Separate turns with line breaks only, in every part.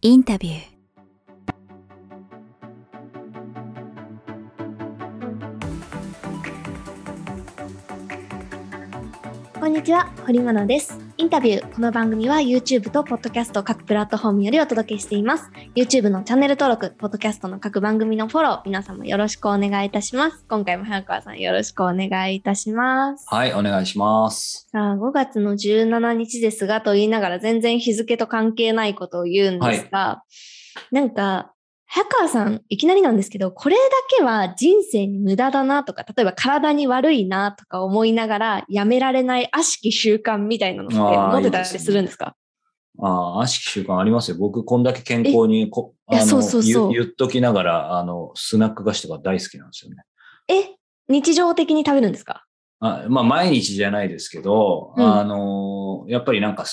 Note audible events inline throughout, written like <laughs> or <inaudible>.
インタビュー
こんにちは、堀真奈です。インタビュー。この番組は YouTube と Podcast 各プラットフォームよりお届けしています。YouTube のチャンネル登録、Podcast の各番組のフォロー、皆様よろしくお願いいたします。今回も早川さんよろしくお願いいたします。
はい、お願いします。
さあ、5月の17日ですが、と言いながら全然日付と関係ないことを言うんですが、なんか、早川さん、いきなりなんですけど、これだけは人生に無駄だなとか、例えば体に悪いなとか思いながら、やめられない悪しき習慣みたいなのって持ってたり
す
るんですか？
ああ、悪しき習慣ありますよ。僕、こんだけ健康に
そうそうそう
言言っときながら、あの、スナック菓子とか大好きなんですよね。
え、日常的に食べるんですか？
あまあ、毎日じゃないですけど、
うん。
あの、やっぱりなんか、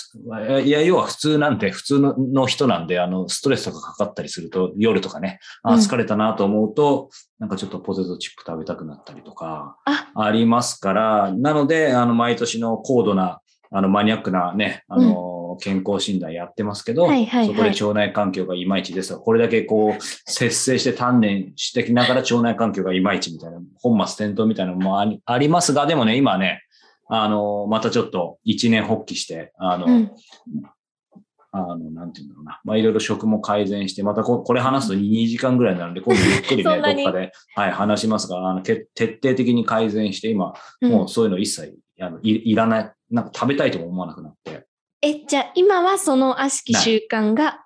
いや、要は普通なんて、普通のの人なんで、あの、ストレスとかかかったりすると、夜とかね、あ
うん。
疲れたなと思うと、なんかちょっとポテトチップ食べたくなったりとか、
あ、
ありますから、なので、あの、毎年の高度な、あの、マニアックなね、あの、健康診断やってますけど、
はいはいはい
そこで腸内環境がいまいちですとかこれだけこう、節制して鍛錬してきながら腸内環境がいまいちみたいな、本末転倒みたいなのもありありますが、でもね、今ね、あの、またちょっと一年発起して、あの、
うん。
あの、なんていうんだろうな。まあ、いろいろ食も改善して、またここれ話すと2時間ぐらいになるんで、<laughs> 今度ゆっくりね、どっかで、はい、話しますが、あの、け徹底的に改善して、今、
うん
もうそういうの一切、あのいいらない、なんか食べたいとも思わなくなって。
え、じゃあ今はその悪しき習慣が、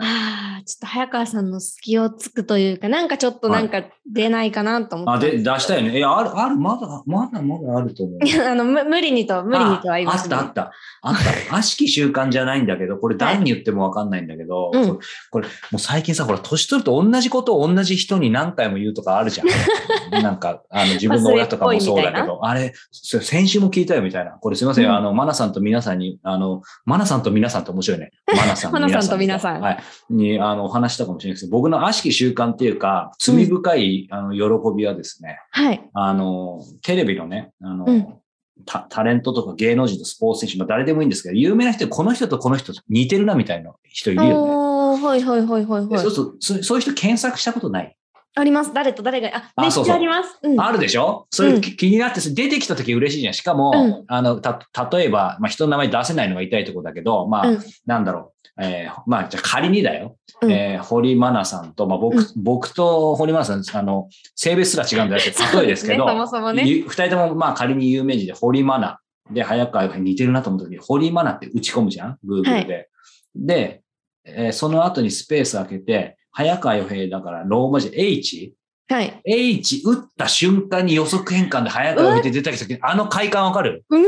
ああ、ちょっと早川さんの隙をつくというか、なんかちょっとなんか出ないかなと思って。
あ、で、出したいね。いや、ある、ある、まだ、まだまだあると思う。
い <laughs> やあの、む無理にと、無理にとは言います、ね。
ああったあった。あった。<laughs> 悪しき習慣じゃないんだけど、これ誰に言ってもわかんないんだけど、
うん
これもう最近さ、ほら、年取ると同じことを同じ人に何回も言うとかあるじゃん。<laughs> なんか、あの、自分の親とかもそうだけど、あれ、先週も聞いたよみたいな。これすいません、
うん
あの、マナさんと皆さんに、あの、マナさんと皆さんって面白いね。マナさん
マナさんと皆さん
はい。に、あの、お話したかもしれないですけど、僕の悪しき習慣っていうか、罪深い、あの、喜びはですね、
はい。
あの、テレビのね、あの、
うん
タタレントとか芸能人とスポーツ選手、まあ誰でもいいんですけど、有名な人でこの人とこの人似てるなみたいな人いるよね。
はいはいはいはいはい
でそう。そそういう人検索したことない。
あります。誰と誰が、あ、めっちゃあります。うん。
あるでしょ？それ
うん
き気になって出てきた時嬉しいじゃん。しかも、
うん
あの、た、例えば、まあ、人の名前出せないのが痛いところだけど、まあ、
うん
なんだろう。えーまあ、じゃあ仮にだよ。
うん
えー堀真奈さんと、まあ、僕、
うん
僕と堀真奈さん、あの、性別すら違うんだよって <laughs> 例えですけど、
そねそもそもね
ゆ二人とも、まあ、仮に有名人で堀真奈で、早川が似てるなと思った時に、堀真奈って打ち込むじゃん ?Google で。で、えーその後にスペース開けて、早川洋平だからローマ字 H?
はい。
H 打った瞬間に予測変換で早川洋平って出てきた時に、あの快感わかる？
めっ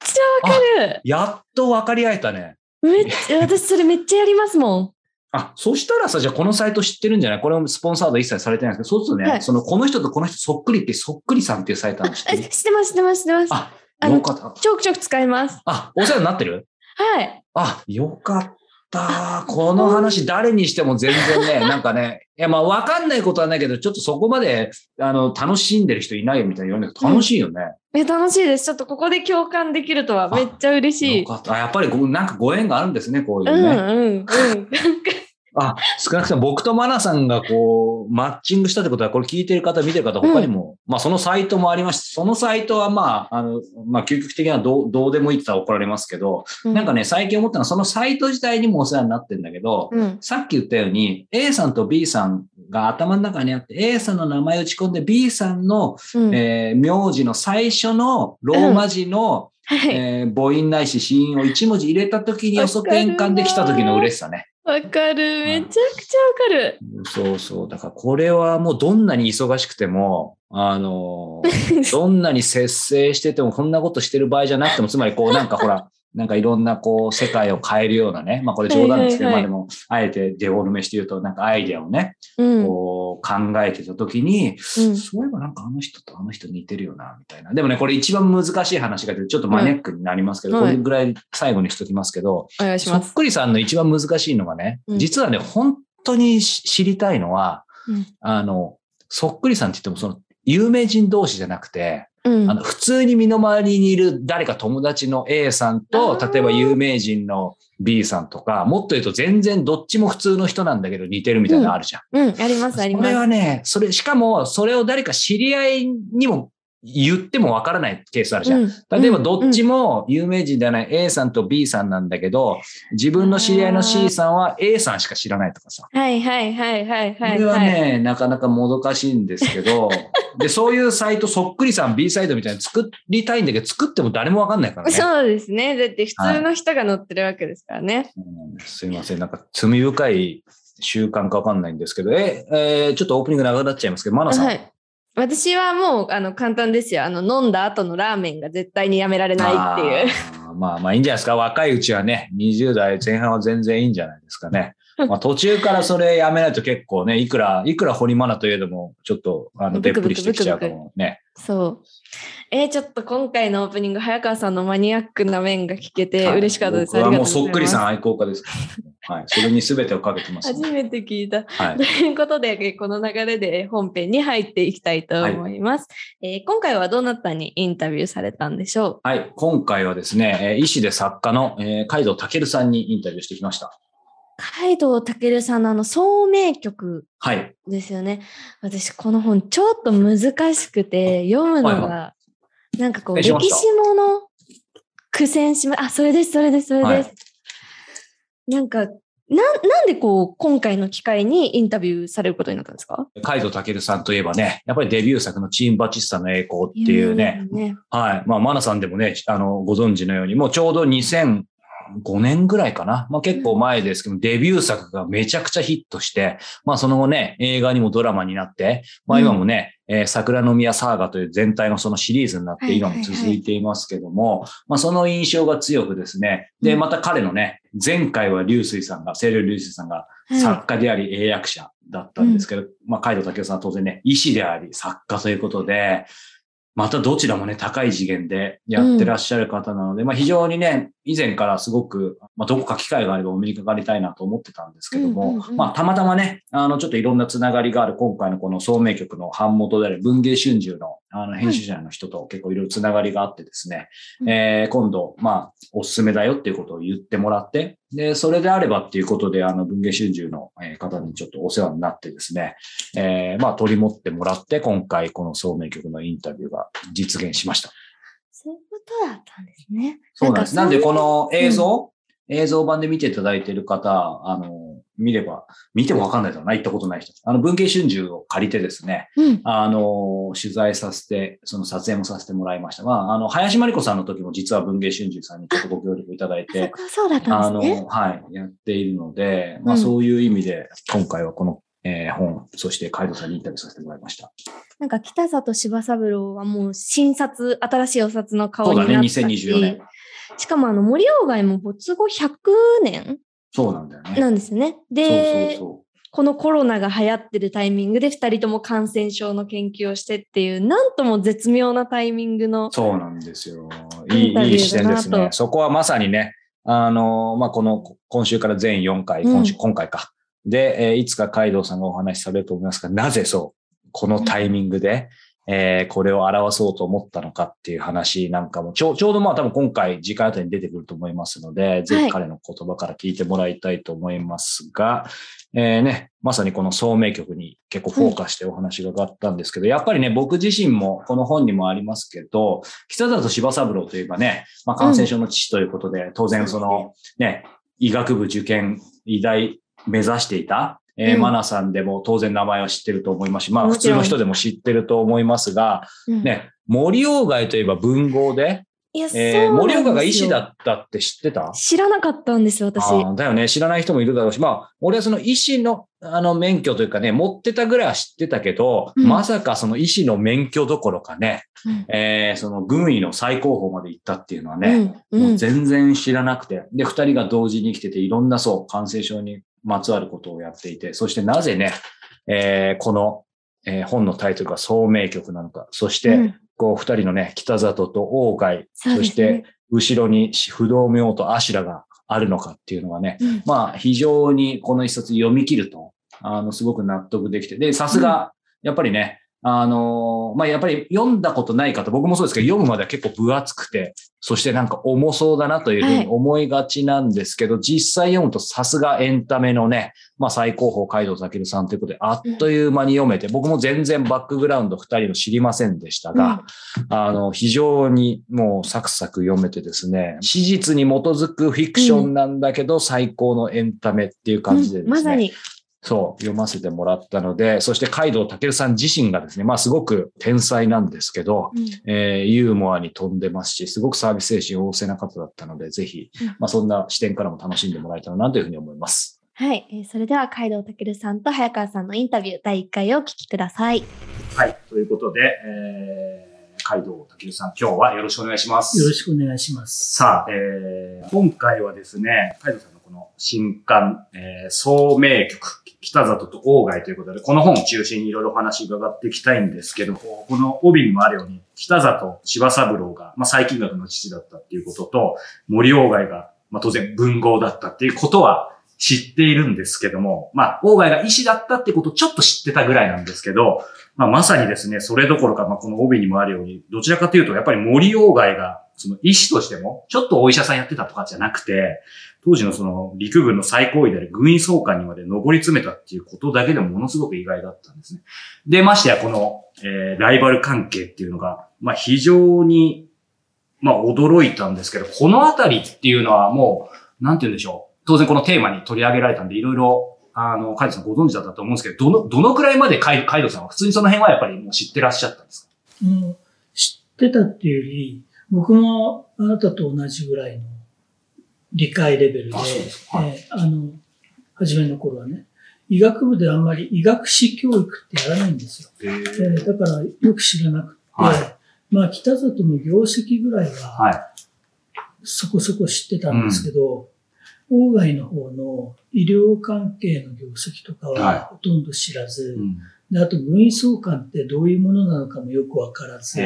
ちゃわかる。
やっと分かり合えたね。
めっちゃ、私それめっちゃやりますもん。
あ、そしたらさ、じゃあこのサイト知ってるんじゃない？これもスポンサード一切されてないんですけど、そうするとね、
はい
その、この人とこの人そっくりって、そっくりさんっていうサイトあるの知って
え、
る？<laughs>
知ってます、知ってます、知ってます。
あ、よかった。
ちょくちょく使います。
あ、お世話になってる？
はい。
あ、よかった。この話誰にしても全然ね、<laughs> なんかね、いやまあわかんないことはないけど、ちょっとそこまで、あの、楽しんでる人いないよみたいな言われるけど、楽しいよね。
え、楽しいです。ちょっとここで共感できるとはめっちゃ嬉しい
よ。かった。あやっぱりごなんかご縁があるんですね、こういう
うん
ね。
うんうん。
あ、少なくとも僕とマナさんがこう、マッチングしたってことは、これ聞いてる方、見てる方、他にも、まあそのサイトもありまして、そのサイトはまあ、あの、まあ究極的にはどうどうでもいいって言ったら怒られますけど、なんかね、最近思ったのは、そのサイト自体にもお世話になってるんだけど、
うん。
さっき言ったように、A さんと B さんが頭の中にあって、A さんの名前を打ち込んで、B さんの、
うん。
えー名字の最初のローマ字の、
はい。
えー母音ないし子音を1文字入れた時に予測変換できた時の嬉しさね。
わかる。めちゃくちゃわかる。
そうそう。だからこれはもうどんなに忙しくても、あの、<laughs> どんなに節制しててもこんなことしてる場合じゃなくても、つまりこうなんかほら、なんかいろんなこう世界を変えるようなね、まあこれ冗談ですけど、まあでも、あえてデフォルメして言うとなんかアイデアをね、
うん。
こう考えてた時に、
うん
そういえばなんかあの人とあの人似てるよな、みたいな。でもね、これ一番難しい話が出て、ちょっとマニアックになりますけど、
はい
これぐらい最後にしときますけど。そっくりさんの一番難しいのがね、
うん
実はね、本当にし知りたいのは、
うん
あの、そっくりさんって言っても、その、有名人同士じゃなくて、
うん。
あの、普通に身の回りにいる誰か友達の A さんと、例えば有名人の B さんとか、もっと言うと全然どっちも普通の人なんだけど似てるみたいなのあるじゃん。
うん、うん、あります、あります。
それはね、それ、しかも、それを誰か知り合いにも言ってもわからないケースあるじゃん。例えばどっちも有名人ではない A さんと B さんなんだけど、自分の知り合いの C さんは A さんしか知らないとかさ。
はいはいはいはいはい。
これはね、なかなかもどかしいんですけど、<laughs> で、そういうサイトそっくりさん B サイドみたいに作りたいんだけど、作っても誰もわかんないからね。
そうですね。だって普通の人が載ってるわけですからね。はい
うん、すいません。なんか罪深い習慣かわかんないんですけど、え、えー、ちょっとオープニング長くなっちゃいますけど、マナさん。はい
私はもうあの簡単ですよ。あの飲んだ後のラーメンが絶対にやめられないっていう。
あまあまあいいんじゃないですか。若いうちはね、20代前半は全然いいんじゃないですかね。<laughs> まあ途中からそれやめないと結構ね、いくら、いくら堀マナといえども、ちょっとあの、でっぷりしてきちゃうかもね。
そう。えー、ちょっと今回のオープニング、早川さんのマニアックな面が聞けて嬉しかったです。
僕はもうそっくりさん愛好家です。はい。それに全てをかけてます、
ね、初めて聞いた。はい、ということで、この流れで本編に入っていきたいと思います。はい、えー、今回はどなたにインタビューされたんでしょ
う？はい。今回はですね、医師で作家の、えー、海道健さんにインタビューしてきました。
海道健さんのあの、聡明曲ですよね。はい、私、この本ちょっと難しくて、読むのがなんかこう、歴史もの苦戦しま、あ、それです、それです、それです。はい、なんか、な、なんでこう、今回の機会にインタビューされることになったんですか？
海道健さんといえばね、やっぱりデビュー作のチームバチスタの栄光っていうね、ねはい。まあ、マナさんでもね、あの、ご存知のように、もうちょうど2000、5年ぐらいかな。まあ結構前ですけど、デビュー作がめちゃくちゃヒットして、まあその後ね、映画にもドラマになって、まあ今もね、えー、桜の宮サーガという全体のそのシリーズになって今も続いていますけども、まあその印象が強くですね、で、また彼のね、前回は流水さんが、清涼流水さんが作家であり英訳者だったんですけど、まあ海道武夫さんは当然ね、医師であり作家ということで、またどちらもね、高い次元でやってらっしゃる方なので、うん、まあ非常にね、以前からすごく、まあどこか機会があればお目にかかりたいなと思ってたんですけども、うんうんうん、まあたまたまね、あのちょっといろんなつながりがある今回のこの聡明局の版元である文芸春秋のあの編集者の人と結構いろいろつながりがあってですね、うん、えー、今度、まあおすすめだよっていうことを言ってもらって、で、それであればっていうことで、あの文芸春秋の方にちょっとお世話になってですね、えー、まあ取り持ってもらって、今回この聡明局のインタビューが実現しました。
そういうことだったんですね。
そうなんです。なんで、この映像、うん、映像版で見ていただいている方、あの、見れば、見てもわかんないだろうな、行ったことない人。あの、文系春秋を借りてですね、うん、あの、取材させて、その撮影もさせてもらいました。まあ、あの、林真理子さんの時も実は文系春秋さんにちょっとご協力いただいて、
そうだったんですね。
あの、はい、やっているので、まあ、そういう意味で、今回はこのえー、本、そして海藤さんにインタビューさせてもらいました。
なんか北里柴三郎はもう新冊、新しいお札の顔になったしそうだね、2024年。しかもあの森鴎外も没後100年
そうなんだよね。
なんですね。で、そうそうそうこのコロナが流行ってるタイミングで2人とも感染症の研究をしてっていう、なんとも絶妙なタイミングの。
そうなんですよ。いいいい視点ですね。そこはまさにね、あの、まあ、この今週から全4回、今週、うん、今回か、で、えー、いつかカイドウさんがお話しされると思いますが、なぜそう、このタイミングで、えー、これを表そうと思ったのかっていう話なんかも、ちょちょうどまあ多分今回時間あたりに出てくると思いますので、ぜひ彼の言葉から聞いてもらいたいと思いますが、えー、ね、まさにこの聡明曲に結構フォーカスしてお話が上がったんですけど、やっぱりね、僕自身もこの本にもありますけど、北里柴三郎といえばね、まあ感染症の父ということで、当然そのね、医学部受験、医大目指していた、えー、うん、マナさんでも当然名前は知ってると思いますし、まあ普通の人でも知ってると思いますが、うん、ね、森鴎外といえば文豪で、
いやえー、
森岡が医師だったって知ってた？
知らなかったんですよ、私。
だよね。知らない人もいるだろうし、まあ、俺はその医師の、あの、免許というかね、持ってたぐらいは知ってたけど、うん、まさかその医師の免許どころかね、うん、えー、その軍医の最高峰まで行ったっていうのはね、うん、もう全然知らなくて、で、二人が同時に生きてて、いろんなそう、感染症にまつわることをやっていて、そしてなぜね、えー、この、えー、本のタイトルが聡明曲なのか、そして、こう、二人のね、北里と鴎外、そ,、そして後ろに不動明とアシュラがあるのかっていうのはね、うん、まあ、非常にこの一冊読み切ると、あの、すごく納得できて、で、さすが、やっぱりね、あの、まあ、やっぱり読んだことない方、僕もそうですけど、読むまでは結構分厚くて、そしてなんか重そうだなというふうに思いがちなんですけど、はい、実際読むとさすがエンタメのね、まあ、最高峰海道健さんということで、あっという間に読めて、僕も全然バックグラウンド二人の知りませんでしたが、うん、あの、非常にもうサクサク読めてですね、史実に基づくフィクションなんだけど、最高のエンタメっていう感じでですね、うん、まさにそう、読ませてもらったので、そして海道健さん自身がですね、まあすごく天才なんですけど、うん、えー、ユーモアに富んでますし、すごくサービス精神旺盛な方だったので、ぜひ、うん、まあそんな視点からも楽しんでもらえたらなというふうに思います。
はい。えー、それでは海道健さんと早川さんのインタビュー第1回をお聞きください。
はい。ということで、えー、海道健さん、今日はよろしくお願いします。
よろしくお願いします。
さあ、えー、今回はですね、海道さんのこの新刊、えー、総名曲、北里と鴎外ということで、この本を中心にいろいろお話伺っていきたいんですけど、この帯にもあるように、北里柴三郎が、まあ、最近学の父だったっていうことと、森鴎外が、まあ、当然文豪だったっていうことは知っているんですけども、まあ、鴎外が医師だったってことをちょっと知ってたぐらいなんですけど、まあ、まさにですね、それどころか、まあ、この帯にもあるように、どちらかというと、やっぱり森鴎外が、その医師としても、ちょっとお医者さんやってたとかじゃなくて、当時のその陸軍の最高位である軍医総監にまで上り詰めたっていうことだけでもものすごく意外だったんですね。で、ましてやこの、えー、ライバル関係っていうのが、まあ非常に、まあ驚いたんですけど、このあたりっていうのはもう、なんて言うんでしょう。当然このテーマに取り上げられたんで、いろいろ、あの、カイドさんご存知だったと思うんですけど、どの、どのくらいまでカイカイドさんは普通にその辺はやっぱりもう知ってらっしゃったんですか？
うん、知ってたっていうより、僕もあなたと同じぐらいの理解レベルで、あえー、あの、初めの頃はね、医学部であんまり医学史教育ってやらないんですよ。えー、だからよく知らなくて、はい、まあ北里の業績ぐらいは、そこそこ知ってたんですけど、うん、外の方の医療関係の業績とかはほとんど知らず、はいうん、であと軍医総監ってどういうものなのかもよくわからず、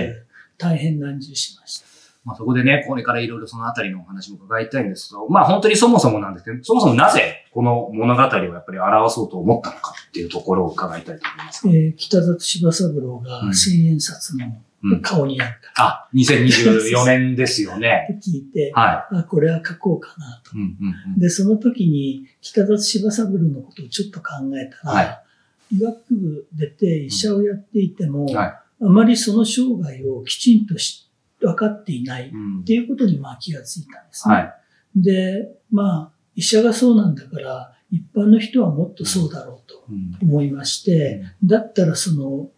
大変難重しました。
まあそこでね、これからいろいろそのあたりのお話も伺いたいんですけど、まあ本当にそもそもなんですけど、そもそもなぜこの物語をやっぱり表そうと思ったのかっていうところを伺いたいと思います。え
ー、北里柴三郎が千円札の顔になった。
うん、あ、2024年ですよね。<laughs>
って聞いて、はい、あ、これは書こうかなと、うんうんうん。で、その時に北里柴三郎のことをちょっと考えたら、はい、医学部出て医者をやっていても、うんはい、あまりその生涯をきちんと知分かっていないっていうことにまあ気がついたんですね。はい、で、まあ、医者がそうなんだから、一般の人はもっとそうだろうと思いまして、うん、だったらその、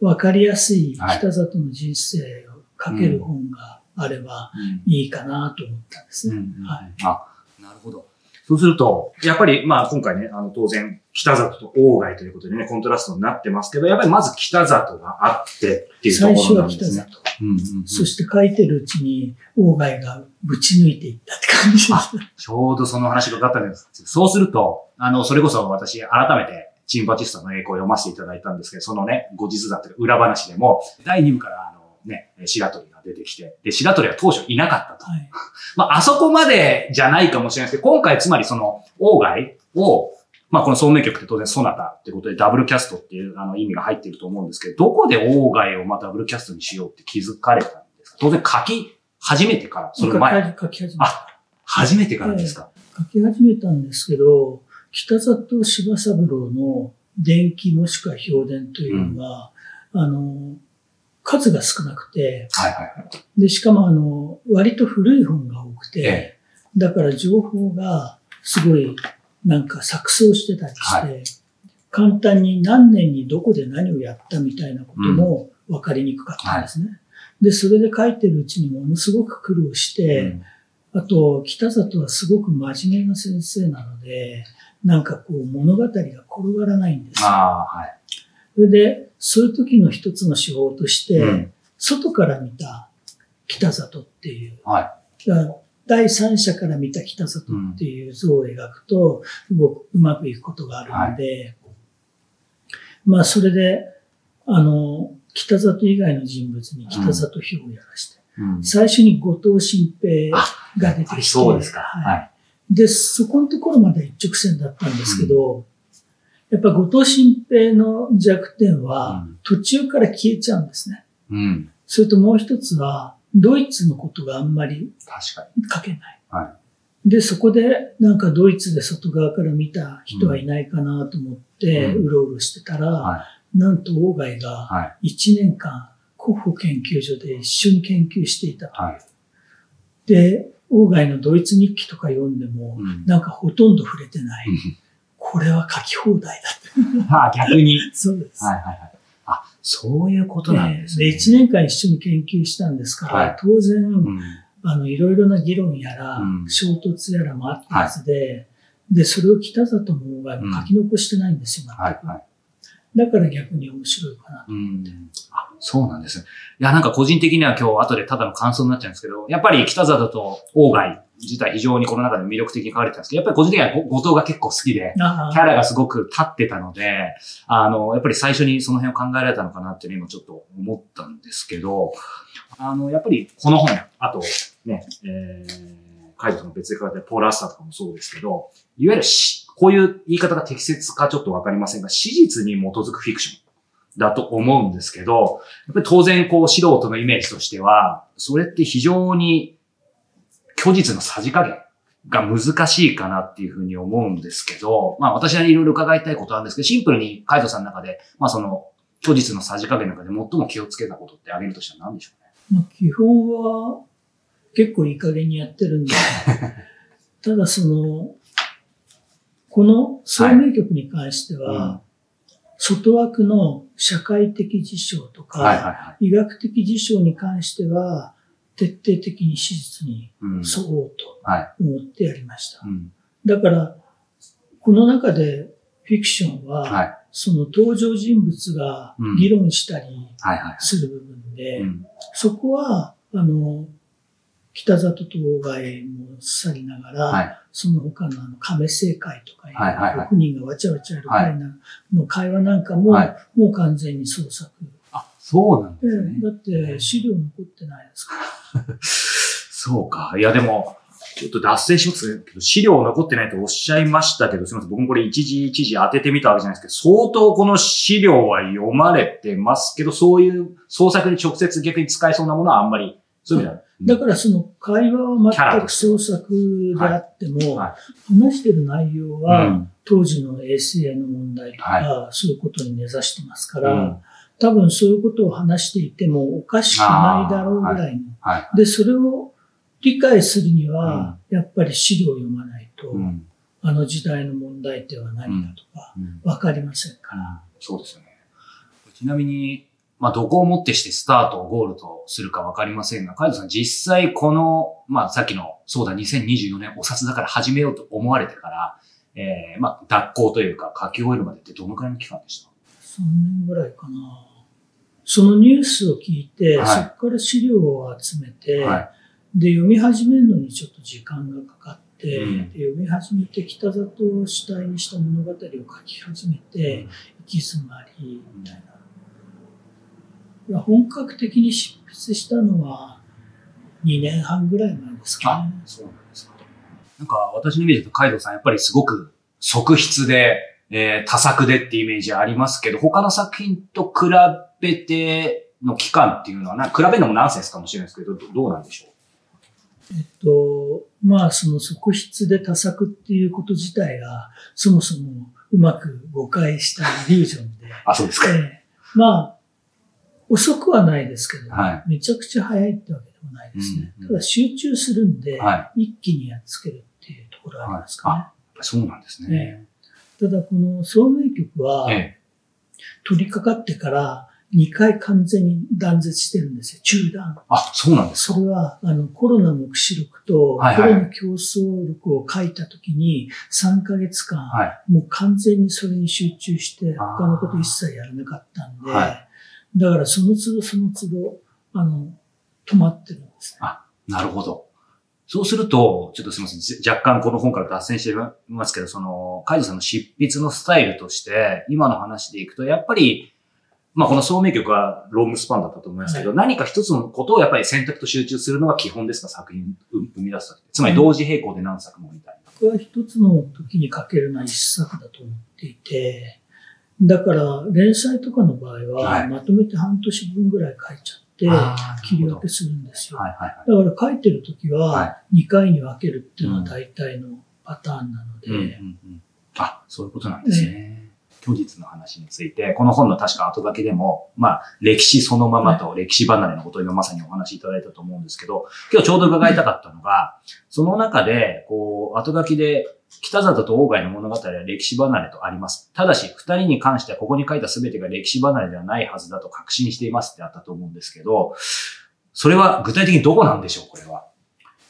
分かりやすい北里の人生を書ける本があればいいかなと思ったんですね。はい。
あ、なるほど。そうすると、やっぱり、まあ今回ね、あの当然、北里と大外ということでね、コントラストになってますけど、やっぱりまず北里があってっていうところなんですね。最初は北里。
うんうんうん、そして書いてるうちに、大外がぶち抜いていったって感じです。
ちょうどその話がかったんです。そうすると、あの、それこそ私、改めて、チンバチスタの栄光を読ませていただいたんですけど、そのね、後日談というか裏話でも、第2部からあのね、白鳥が出てきて、で、白鳥は当初いなかったと。はい、<laughs> まあ、あそこまでじゃないかもしれないですけど、今回つまりその、王外を、まあ、この総名曲って当然ソナタってことでダブルキャストっていうあの意味が入っていると思うんですけど、どこで王外をまあダブルキャストにしようって気づかれたんですか？当然書き始めてから、そ
の前。書き始めた。
あ、初めてからですか、
えー、書き始めたんですけど、北里柴三郎の電気もしくは評伝というのが、うん、あの、数が少なくて、はいはいはい、で、しかもあの、割と古い本が多くて、ええ、だから情報がすごいなんか錯綜してたりして、はい、簡単に何年にどこで何をやったみたいなことも分かりにくかったんですね。うんはい、で、それで書いてるうちにものすごく苦労して、うん、あと、北里はすごく真面目な先生なので、なんかこう物語が転がらないんですよ。はい、それで、そういう時の一つの手法として、うん、外から見た北里っていう、はい、第三者から見た北里っていう像を描くと、ううまくいくことがあるので、はい、まあそれで、あの、北里以外の人物に北里表をやらして、うん、最初に後藤新平が出てきて、
そうですか。はい。
で、そこのところまで一直線だったんですけど、やっぱ後藤新平の弱点は、途中から消えちゃうんですね。
うん。
それともう一つは、ドイツのことがあんまり書けない。はい、で、そこでなんかドイツで外側から見た人はいないかなと思って、うろうろしてたら、はい、なんと大貝が1年間、コッホ研究所で一緒に研究していたと。はい、で、大貝のドイツ日記とか読んでも、うん、なんかほとんど触れてない。これは書き放題
だ <laughs> あ逆に。
そうです。
はいはいはい。あ、そういうことなんですね。
で、1年間一緒に研究したんですから、はい、当然、うん、あの、いろいろな議論やら、うん、衝突やらもあったはずで、はい、で、それを北里も大貝も書き残してないんですよ、全く。はいはいだから逆に面白いかなと思って。
あ、そうなんですね。いや、なんか個人的には今日後でただの感想になっちゃうんですけど、やっぱり北里と大貝自体非常にこの中で魅力的に書かれてたんですけど、やっぱり個人的には後藤が結構好きで、キャラがすごく立ってたので、あの、やっぱり最初にその辺を考えられたのかなっていうの今ちょっと思ったんですけど、あの、やっぱりこの本、あとね、えー、カイトの別で書かれたポーラスターとかもそうですけど、いわゆるし、こういう言い方が適切かちょっとわかりませんが、史実に基づくフィクション。だと思うんですけど、やっぱり当然こう素人のイメージとしては、それって非常に虚実のさじ加減が難しいかなっていうふうに思うんですけど、まあ私はいろいろ伺いたいことなんですけど、シンプルにカイトさんの中で、まあその虚実のさじ加減の中で最も気をつけたことってあげるとしたら何でしょ
うね？まあ基本は結構いい加減にやってるんで、<laughs> ただその、この総名局に関しては、はい。うん。外枠の社会的事象とか、医学的事象に関しては、徹底的に史実に沿おうと思ってやりました。だから、この中でフィクションは、その登場人物が議論したりする部分で、そこは、あの、北里と大貝も去りながら、はい、その他のあの亀生会とかいう、6人がわちゃわちゃやる会の会話なんかも、もう完全に創作。
あ、そうなんです
ね。だって資料残ってないですか
ら。<laughs> そうか。いやでも、ちょっと脱線しますけど、資料残ってないとおっしゃいましたけど、すみません。僕もこれ一時一時当ててみたわけじゃないですけど、相当この資料は読まれてますけど、そういう創作に直接逆に使えそうなものはあんまり、そういう意味
だからその会話は全く創作であっても、話してる内容は当時の衛生の問題とか、そういうことに根ざしてますから、多分そういうことを話していてもおかしくないだろうぐらいの。で、それを理解するには、やっぱり資料を読まないと、あの時代の問題点は何かとか、わかりませんから。
そうですよね。ちなみに、まあ、どこをもってしてスタートをゴールとするかわかりませんが、カイドさん実際この、まあ、さっきの、そうだ、2024年お札だから始めようと思われてから、ええー、まあ、脱行というか書き終えるまでってどのくらいの期間でした
?3 年ぐらいかな。そのニュースを聞いて、はい、そこから資料を集めて、はい、で、読み始めるのにちょっと時間がかかって、うん、で読み始めて北里を主体にした物語を書き始めて、うん、行き詰まり、みたいな。本格的に執筆したのは2年半ぐらい前ですかね。そうなんですか。
なんか私のイメージだとカイドウさんやっぱりすごく側筆で、えー、多作でっていうイメージありますけど、他の作品と比べての期間っていうのはな、比べるのもナンセンスかもしれないですけど、どうなんでしょう？
えっと、まあ、その側筆で多作っていうこと自体が、そもそもうまく誤解したイリュージョンで。
あ、そうですか。
えー、まあ、遅くはないですけど、はい、めちゃくちゃ早いってわけでもないですね。うんうん、ただ集中するんで、はい、一気にやっつけるっていうところはありますかね。はい、
そうなんですね。
ただこの聡明曲は、ええ、取り掛かってから2回完全に断絶してるんですよ、中断。
あ、そうなんです
か？それは、あの、コロナ目視録と、コロナ競争力を書いたときに、3ヶ月間、はい、もう完全にそれに集中して、他のこと一切やらなかったんで、はいだからその都度その都度、あの、止まってるんですね。
あ、なるほど。そうすると、ちょっとすみません。若干この本から脱線してますけど、その、カイドさんの執筆のスタイルとして、今の話でいくと、やっぱり、まあこの聡明曲はロングスパンだったと思いますけど、はい、何か一つのことをやっぱり選択と集中するのが基本ですか？作品生み出す。つまり同時並行で何作もみたいな。
僕は一つの時に書けるのは一作だと思っていて、だから連載とかの場合は、まとめて半年分ぐらい書いちゃって、切り分けするんですよ。だから書いてるときは、2回に分けるっていうのは大体のパターンなので。
あ、そういうことなんですね。虚実の話について、この本の確か後書きでも、まあ、歴史そのままと歴史離れのことを今まさにお話しいただいたと思うんですけど、今日ちょうど伺いたかったのが、その中で、こう、後書きで、北里と外の物語は歴史離れとあります。ただし、二人に関してはここに書いた全てが歴史離れではないはずだと確信していますってあったと思うんですけど、それは具体的にどこなんでしょう、これは？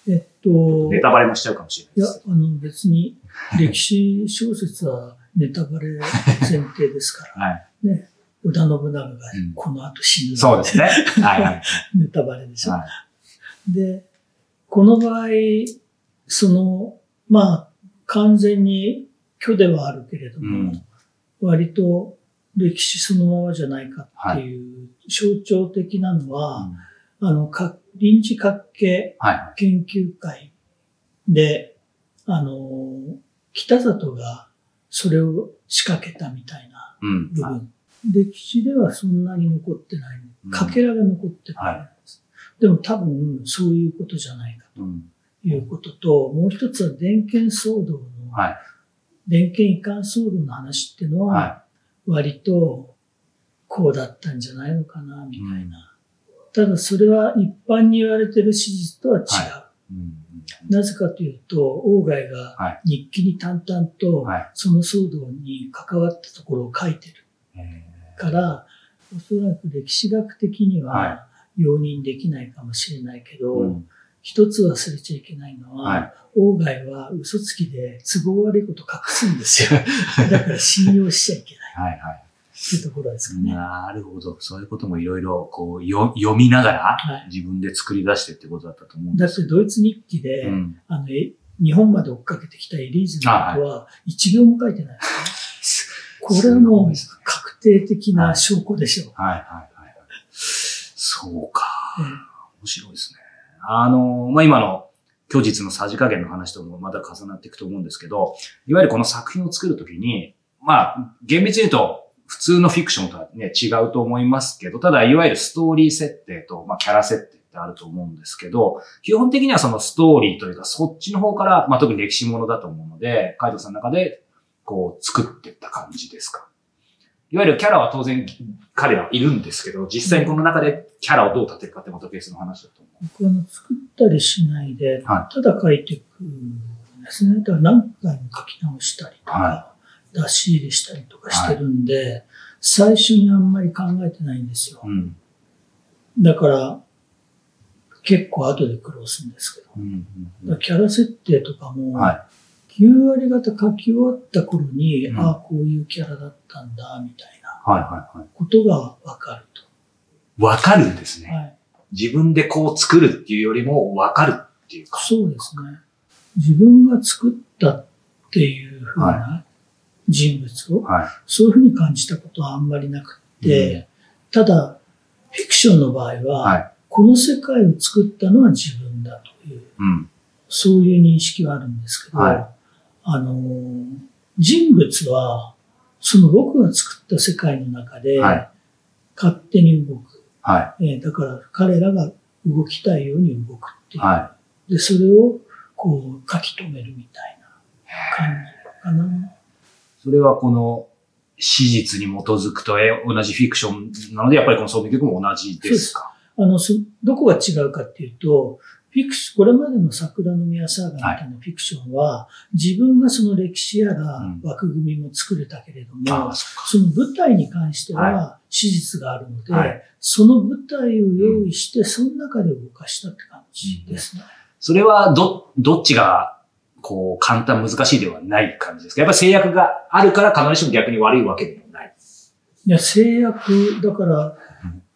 えっと。
ネタバレもしちゃうかもしれない
です。いや、あの別に歴史小説はネタバレ前提ですから。<laughs> はい。ね。織田信長がこの後死ぬ、うん、
そうですね。<laughs> はいはい。
ネタバレでしょ。はい、で、この場合、その、まあ、完全に虚ではあるけれども、うん、割と歴史そのままじゃないかっていう象徴的なのは、はい、あの、臨時角形研究会で、はい、あの、北里がそれを仕掛けたみたいな部分。うん歴史ではそんなに残ってない。かけらが残ってないんです。でも多分そういうことじゃないかということと、もう一つは電検騒動の、はい、電検移管騒動の話っていうのは、割とこうだったんじゃないのかな、みたいな。ただそれは一般に言われてる史実とは違う。はいうんなぜかというと、王外が日記に淡々とその騒動に関わったところを書いてる。から、おそらく歴史学的には容認できないかもしれないけど、一つ忘れちゃいけないのは、王外は嘘つきで都合悪いこと隠すんですよ。<laughs> だから信用しちゃいけない。はいはいいうところですかね。
なるほど。そういうこともいろいろこう読みながら、自分で作り出してってことだったと思うん
です、だってドイツ日記で、うん、あの日本まで追っかけてきたエリーズのことは一行も書いてな <laughs> いですね。これはもう確定的な証拠でしょう。はい、はい、はいはい。
そうか。面白いですね。あの、まあ、今の虚実のさじ加減の話ともまた重なっていくと思うんですけど、いわゆるこの作品を作るときに、まあ、厳密に言うと、普通のフィクションとはね、違うと思いますけど、ただ、いわゆるストーリー設定と、まあ、キャラ設定ってあると思うんですけど、基本的にはそのストーリーというか、そっちの方から、まあ、特に歴史ものだと思うので、カイトさんの中で、こう、作っていった感じですかいわゆるキャラは当然彼らはいるんですけど、実際にこの中でキャラをどう立てるかってまたベースの話だと思う。
僕は作ったりしないで、ただ書いていくんですね。だから何回も書き直したりとか、はい出し入れしたりとかしてるんで、はい、最初にあんまり考えてないんですよ。うん、だから、結構後で苦労するんですけど。うんうん、キャラ設定とかも、はい、9割方書き終わった頃に、うん、ああ、こういうキャラだったんだ、みたいなことがわかると。
わかるんですね、はい。自分でこう作るっていうよりもわかるっていうか。
そうですね。自分が作ったっていうふうな人物を、はい、そういうふうに感じたことはあんまりなくて、うん、ただ、フィクションの場合は、はい、この世界を作ったのは自分だという、うん、そういう認識はあるんですけど、はい、あの、人物は、その僕が作った世界の中で、勝手に動く。はい、えー、だから彼らが動きたいように動くっていう。はい、で、それをこう書き留めるみたいな感じかな。
それはこの史実に基づくと同じフィクションなので、やっぱりこの創業曲も同じですか？
あの、どこが違うかっていうと、フィクシこれまでの桜の宮サーガみたいなフィクションは、はい、自分がその歴史やら枠組みも作れたけれども、うん、その舞台に関しては史実があるので、はい、その舞台を用意して、その中で動かしたって感じですね。うん、
それはど、どっちがこう、簡単難しいではない感じですか？やっぱり制約があるから必ずしも逆に悪いわけでもない。
いや、制約、だから、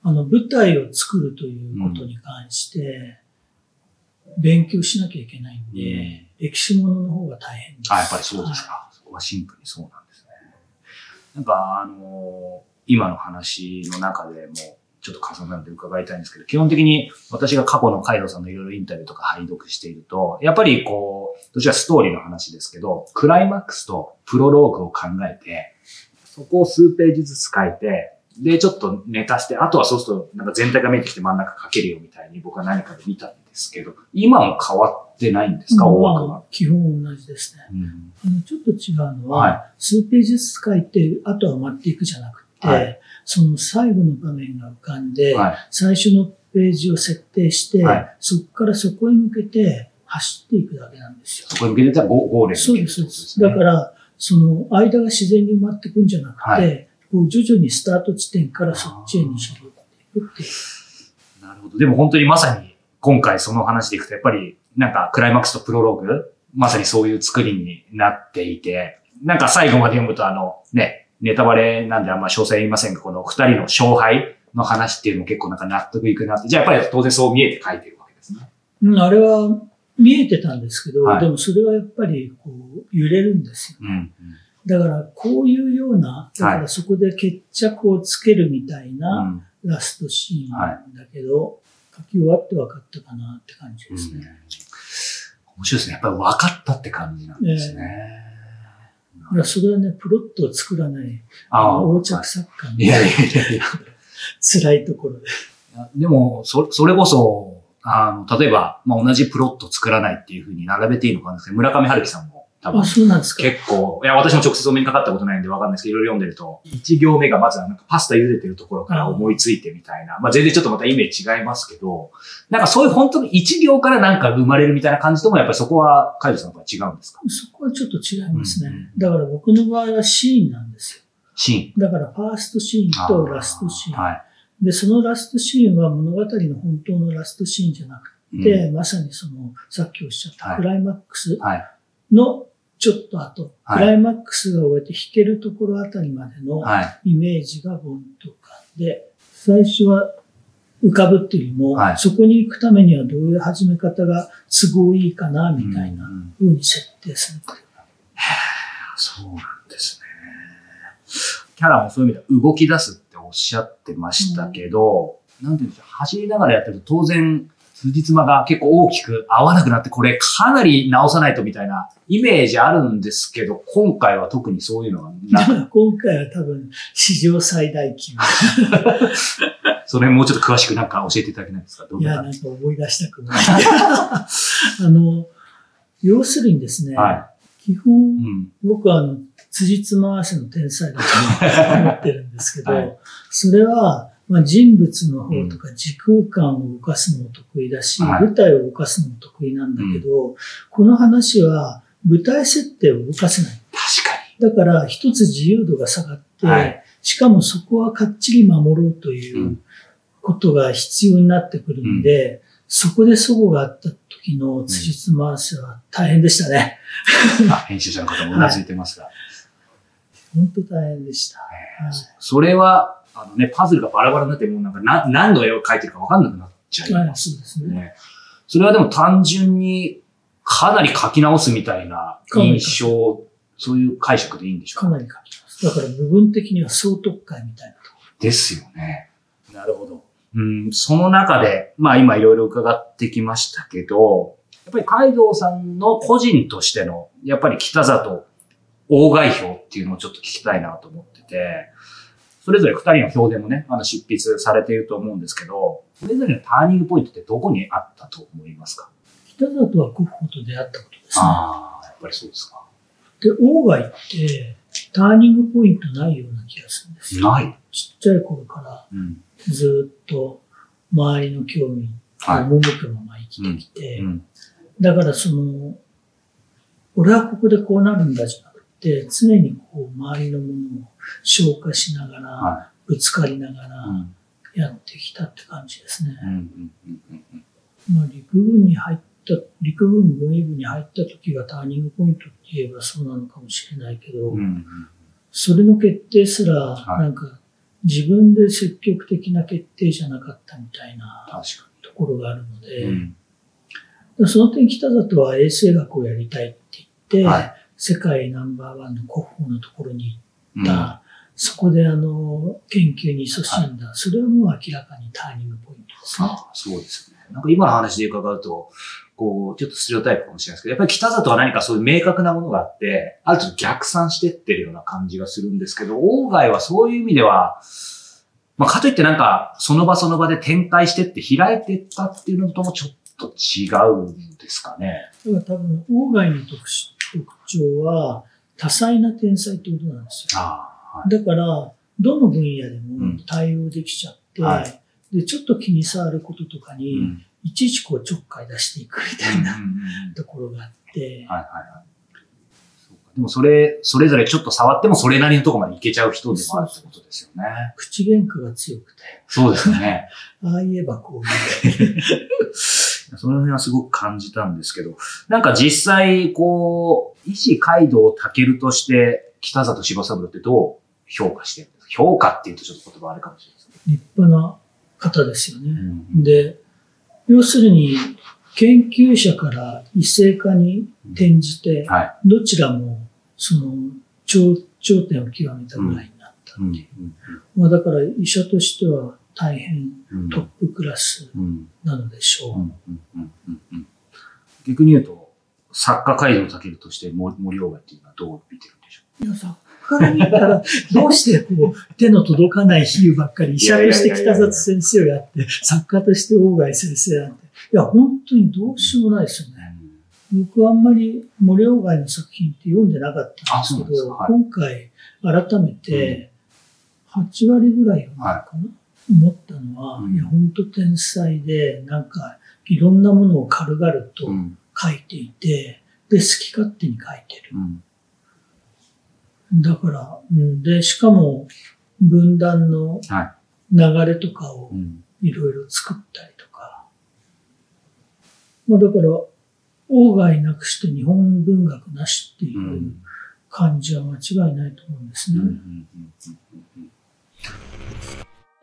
あの、舞台を作るということに関して、勉強しなきゃいけないんで、うん、歴史ものの方が大変です。
あ、やっぱりそうですか。はい、そこはシンプルにそうなんですね。なんか、あのー、今の話の中でも、ちょっと重なって伺いたいんですけど、基本的に私が過去のカイロさんのいろいろインタビューとか拝読していると、やっぱりこう、どちらストーリーの話ですけど、クライマックスとプロローグを考えて、そこを数ページずつ書いて、で、ちょっとネタして、あとはそうすると、なんか全体が見えてきて真ん中書けるよみたいに僕は何かで見たんですけど、今も変わってないんですか、大枠は？
基本同じですね。うん、ちょっと違うのは、はい、数ページずつ書いて、あとは埋まっていくじゃなくて、はい、その最後の場面が浮かんで、はい、最初のページを設定して、そこからそこへ向けて走っていくだけなんですよ。
そこへ向けてたらゴール
そうです、そうです。だから、その間が自然に埋まっていくんじゃなくて、こう徐々にスタート地点からそっちへに絞っていくっていう。
なるほど。でも本当にまさに今回その話でいくと、やっぱりなんかクライマックスとプロローグ、まさにそういう作りになっていて、なんか最後まで読むとあのね、ネタバレなんであんま詳細言いませんが、この二人の勝敗の話っていうのも結構なんか納得いくなって、じゃあやっぱり当然そう見えて書いてるわけですね。
うん、あれは見えてたんですけど、はい、でもそれはやっぱりこう揺れるんですよ。うんうんだから、こういうような、だからそこで決着をつけるみたいなラストシーンなんだけど、書き終わって分かったかなって感じですね。
面白いですね。やっぱり分かったって感じなんですね。
えー、それはね、プロットを作らない、あ横着作家の、いやい <laughs> 辛いところで。
でも、そそれこそ、あの、例えば、まあ、同じプロットを作らないっていうふうに並べていいのかな村上春樹さんも
多分。あ、そうなんですか。
結構、いや、私も直接お目にかかったことないんでわかんないですけど、いろいろ読んでると、一行目がまずはなんかパスタ茹でてるところから思いついてみたいな、まあ全然ちょっとまたイメージ違いますけど、なんかそういう本当に一行からなんか生まれるみたいな感じともやっぱりそこは、カイドさんとは違うんですか？
そこはちょっと違いますね。うんうん、だから僕の場合はシーンなんですよ。
シーン。
だからファーストシーンとラストシーン。はい。で、そのラストシーンは物語の本当のラストシーンじゃなくて、うん、まさにその、さっきおっしゃったクライマックスのちょっと後、クライマックスが終えて弾けるところあたりまでのイメージがボンと浮か。んで、最初は浮かぶっていうよりも、はい、そこに行くためにはどういう始め方が都合いいかな、みたいな風に設定する、うんうん、
そうなんですね。キャラもそういう意味では動き出すしゃってましたけど、うん、なんていうんでしょう、走りながらやってると当然、辻褄が結構大きく合わなくなって、これかなり直さないとみたいなイメージあるんですけど、今回は特にそういうのがな
く今回は多分史上最大級。<laughs>
それもうちょっと詳しくなんか教えていただけないですか？
いや、なんか思い出したくない。あの、要するにですね、はい、基本、うん、僕はあの、辻褄合わせの天才だと思ってるんですけど、はい、それは、まあ、人物の方とか時空間を動かすのも得意だし、うん、舞台を動かすのも得意なんだけど、うん、この話は舞台設定を動かせない。
確か
に。だから一つ自由度が下がって、はい、しかもそこはかっちり守ろうということが必要になってくるんで、うん、そこで齟齬があった時の辻褄合わせは大変でしたね。<laughs>
編集者の方もうなずいてますが。はい、
本当大変でした。
それはあのね、パズルがバラバラになってもうなんかな何の絵を描いてるかわかんなくなっちゃいますね。そうですね。それはでも単純にかなり書き直すみたいな印象、そういう解釈でいいんでしょう
か？かなり書きます。だから部分的には総特会みたいなところ。
ですよね。なるほど。うん、その中で、まあ今いろいろ伺ってきましたけど、やっぱりカイドウさんの個人としての、やっぱり北里大外表っていうのをちょっと聞きたいなと思ってて、それぞれ二人の表でもね、あの執筆されていると思うんですけど、それぞれのターニングポイントってどこにあったと思いますか？
北里はゴッホと出会ったことですね。
ああ、やっぱりそうですか。
で、外って、ターニングポイントないような気がするんです
よ。ない。
ちっちゃい頃から、ずっと周りの興味を赴くまま生きてきて、だからその、俺はここでこうなるんだじゃなくて、常にこう周りのものを消化しながら、はい、ぶつかりながらやってきたって感じですね。まあ、陸軍に入った、陸軍軍医部に入った時がターニングポイントって言えばそうなのかもしれないけど、うんうん、それの決定すら、なんか自分で積極的な決定じゃなかったみたいなところがあるので、うん、その点北里は衛生学をやりたいって言って、はい、世界ナンバーワンの国宝のところに行った、そこであの、研究に勤しんだ、はい、それはもう明らかにターニングポイントですね。
そうですね。なんか今の話で伺うと、こう、ちょっとステレオタイプかもしれないですけど、やっぱり北里は何かそういう明確なものがあって、ある程度逆算してってるような感じがするんですけど、外はそういう意味では、まあ、かといってなんか、その場その場で展開してって開いてったっていうのともちょっと違うんですかね。
だから多分、外の特特徴は、多彩な天才ってことなんですよ。はい、だから、どの分野でも対応できちゃって、うんはい、で、ちょっと気に障ることとかに、いちいちこうちょっかい出していくみたいなところがあって。はいはいはい。
でもそれ、それぞれちょっと触ってもそれなりのとこまでいけちゃう人でもあるってことですよね。<laughs>
口喧嘩が強くて。
そうですね。<laughs>
ああ言えばこういう。
その辺はすごく感じたんですけど、なんか実際、こう、医師街道をけるとして、北里柴三郎ってどう評価してるんですか？評価っていうとちょっと言葉あるかもしれないです
立派な方ですよね。うん、で、要するに、研究者から異性化に転じて、はい、どちらもその頂頂点を極めたぐらいになったっていう。まあ、だから医者としては大変トップクラスなのでしょう。
逆に言うと、作家街道をけるとして森鴎外っていうのはどう見てるんでしょ
う？いや、作家に言ったら、どうしてこう、手の届かない比喩ばっかり、医者として北里先生をやって、作家として鴎外先生なんて。いや、本当にどうしようもないですよね。僕はあんまり森鴎外の作品って読んでなかったんですけど、はい、今回改めて8割ぐらい読んだかな、はい、思ったのは、うん、いや、本当天才で、なんかいろんなものを軽々と書いていて、で、好き勝手に書いてる。うん、だから、で、しかも分断の流れとかをいろいろ作ったりとか。まあだから、外なくして日本文学なしっていう感じは間違いないと思うんですね。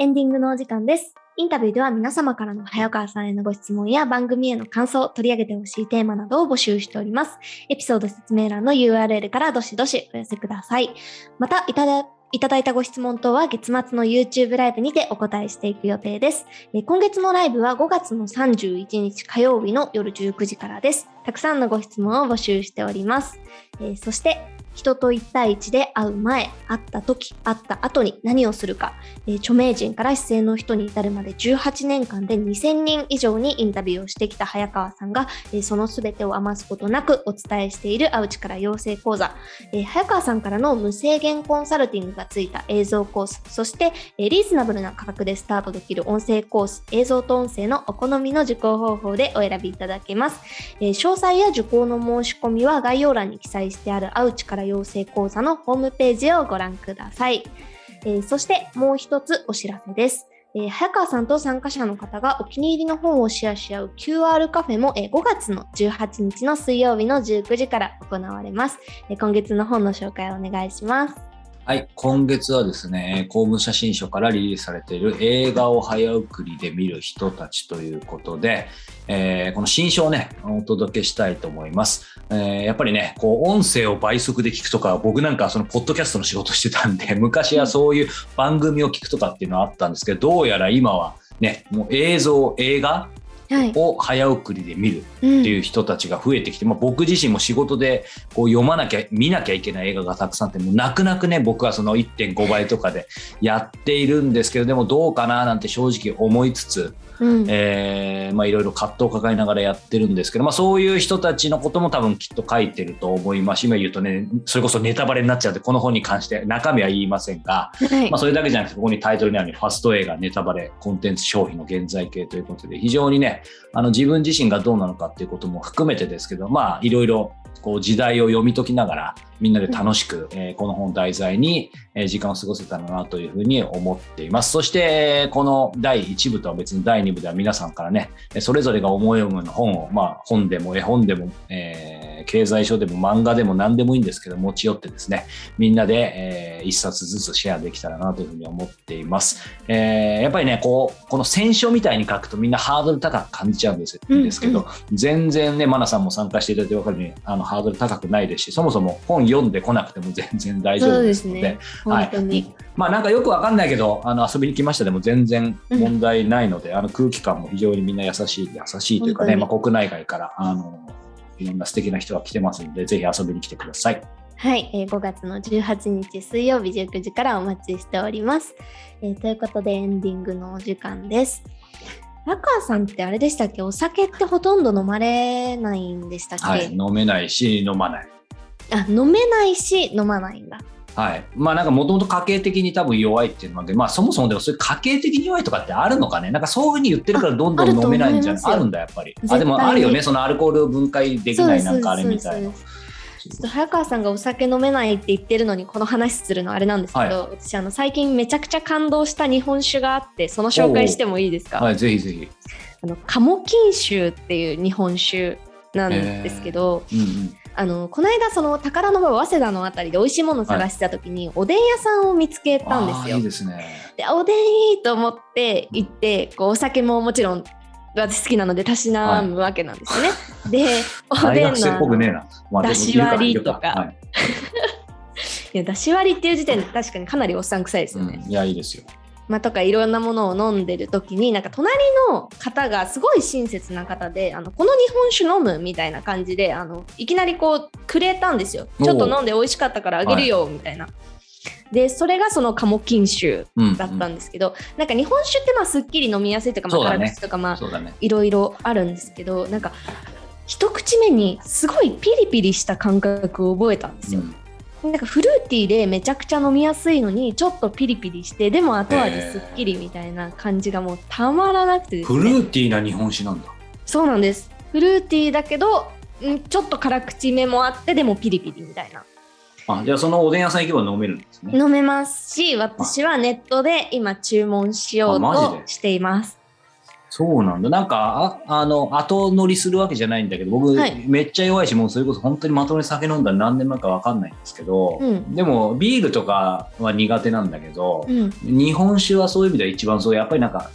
エンディングのお時間です。インタビューでは皆様からの早川さんへのご質問や番組への感想、取り上げてほしいテーマなどを募集しております。エピソード説明欄の URL からどしどしお寄せください。また、いただいただいたご質問等は月末の YouTube ライブにてお答えしていく予定です。今月のライブは5月の31日火曜日の夜19時からです。たくさんのご質問を募集しております。えそして人と1対1で会う前、会った時、会った後に何をするか、えー、著名人から姿勢の人に至るまで18年間で2000人以上にインタビューをしてきた早川さんが、えー、その全てを余すことなくお伝えしている会う力養成講座、えー、早川さんからの無制限コンサルティングがついた映像コース、そして、えリーズナブルな価格でスタートできる音声コース、映像と音声のお好みの受講方法でお選びいただけます。え詳詳細や受講の申し込みは概要欄に記載してある会う力養成講座のホームページをご覧ください。えー、そしてもう一つお知らせです。えー、早川さんと参加者の方がお気に入りの本をシェアし合う QR カフェも、えー、5月の18日の水曜日の19時から行われます。えー、今月の本の紹介をお願いします。
はい、今月はですね、公務写真書からリリースされている映画を早送りで見る人たちということで、えー、この新書をね、お届けしたいと思います。えー、やっぱりね、こう、音声を倍速で聞くとか、僕なんかその、ポッドキャストの仕事してたんで、<laughs> 昔はそういう番組を聞くとかっていうのはあったんですけど、どうやら今はね、もう映像、映画、を早送りで見るっていう人たちが増えてきて、まあ、僕自身も仕事でこう読まなきゃ見なきゃいけない映画がたくさんあってもう泣く泣くね僕はその1.5倍とかでやっているんですけどでもどうかななんて正直思いつつうん、えー、まあ、いろいろ葛藤を抱えながらやってるんですけど、まあ、そういう人たちのことも多分きっと書いてると思います。今言うとねそれこそネタバレになっちゃうでこの本に関して中身は言いませんが、はい、まあ、それだけじゃなくてここにタイトルにあるファスト映画ネタバレコンテンツ消費の現在形ということで非常にねあの自分自身がどうなのかっていうことも含めてですけどまあいろいろこう時代を読み解きながらみんなで楽しく、えー、この本題材に、え時間を過ごせたらなというふうに思っています。そして、この第1部とは別に第2部では皆さんからね、それぞれが思い思いの本を、まあ本でも絵本でも、えー、経済書でも漫画でも何でもいいんですけど、持ち寄ってですね、みんなで、えー、1冊ずつシェアできたらなというふうに思っています。えー、やっぱりね、こう、この選書みたいに書くとみんなハードル高く感じちゃうんですですけど、うんうん、全然ね、マナさんも参加していただいて分かるように、あの、ハードル高くないですし、そもそも本読んでこなくても全然大丈夫ですので、でね、
はい。
まあなんかよくわかんないけど、あの遊びに来ましたでも全然問題ないので、うん、あの空気感も非常にみんな優しい、優しいというかね、まあ国内外から、あの、いろんな素敵な人が来てますので、ぜひ遊びに来てください。
はい、えー、5月の18日水曜日19時からお待ちしております。えー、ということでエンディングのお時間です。ラカーさんってあれでしたっけ？お酒ってほとんど飲まれないんでしたっけ、はい、
飲めないし飲まない。
あ飲めないし飲まないんだ。
はい。まあなんかもともと家計的に多分弱いっていうので、まあそもそもでもそういう家計的に弱いとかってあるのかねなんかそういうふうに言ってるからどんどん飲めないんじゃないあるんだやっぱり。あ、でもあるよね。そのアルコールを分解できないなんかあれみたいな。
ちょっと早川さんがお酒飲めないって言ってるのにこの話するのあれなんですけど、はい、私あの最近めちゃくちゃ感動した日本酒があってその紹介してもいいですか？
はいぜひぜひ
あの鴨金酒っていう日本酒なんですけど、うんうん、あのこの間その宝の場早稲田のあたりで美味しいものを探してた時に、おでん屋さんを見つけたんですよ。
いいですね、
でおでんいいと思って行ってこうお酒ももちろん私好きなのでたしなむわけなんですね。<laughs> はい、で
おでんの
だし割りとか。<laughs> はい、<laughs> いやだし割りっていう時点で確かにかなりおっさん臭いですよね。
うん、いやいいですよ。
まあ、とかいろんなものを飲んでる時になんか隣の方がすごい親切な方であのこの日本酒飲むみたいな感じであのいきなりこうくれたんですよ。ちょっと飲んで美味しかったからあげるよみたいな。でそれがその鴨金酒だったんですけど、うんうん、なんか日本酒ってまあすっきり飲みやすいとか、まあ、辛口とかまあいろいろあるんですけどなんか一口目にすごいピリピリした感覚を覚えたんですよ。うんなんかフルーティーでめちゃくちゃ飲みやすいのにちょっとピリピリしてでも後味すっきりみたいな感じがもうたまらなくて、ね、
フルーティーな日本酒なんだ。
そうなんです。フルーティーだけどちょっと辛口目もあってでもピリピリみたいな。
あじゃあそのおでん屋さん行けば飲めるんですね。
飲めますし私はネットで今注文しようとしています
そうなんだ。なんか、ああの、後乗りするわけじゃないんだけど、僕、はい、めっちゃ弱いし、もうそれこそ本当にまともに酒飲んだら何年前かわかんないんですけど、うん、でも、ビールとかは苦手なんだけど、うん、日本酒はそういう意味では一番そう、やっぱりなんか、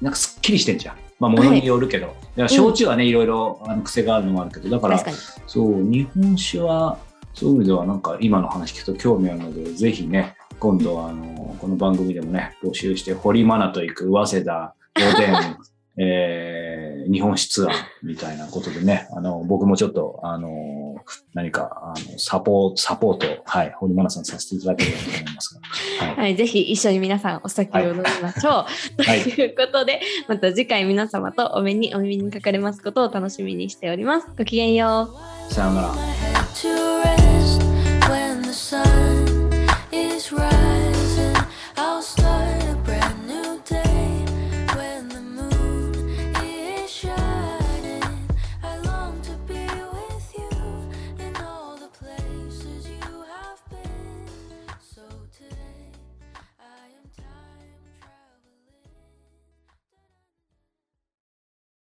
なんかすっきりしてんじゃん。まあ、ものによるけど。はい、焼酎はね、いろいろあの癖があるのもあるけど、だから、そう、日本酒は、そういう意味ではなんか今の話聞くと興味あるので、ぜひね、今度あの、この番組でもね、募集して、堀マナと行く早稲田、おでん、えー、日本酒ツアーみたいなことでね、<laughs> あの、僕もちょっと、あの、何か、あの、サポート、サポート、はい、堀真奈さんさせていただければと思います
が。はい、はい、ぜひ一緒に皆さんお酒を飲みましょう。はい、ということで、また次回皆様とお目に、お耳にかかれますことを楽しみにしております。ごきげんよ
う。さようなら。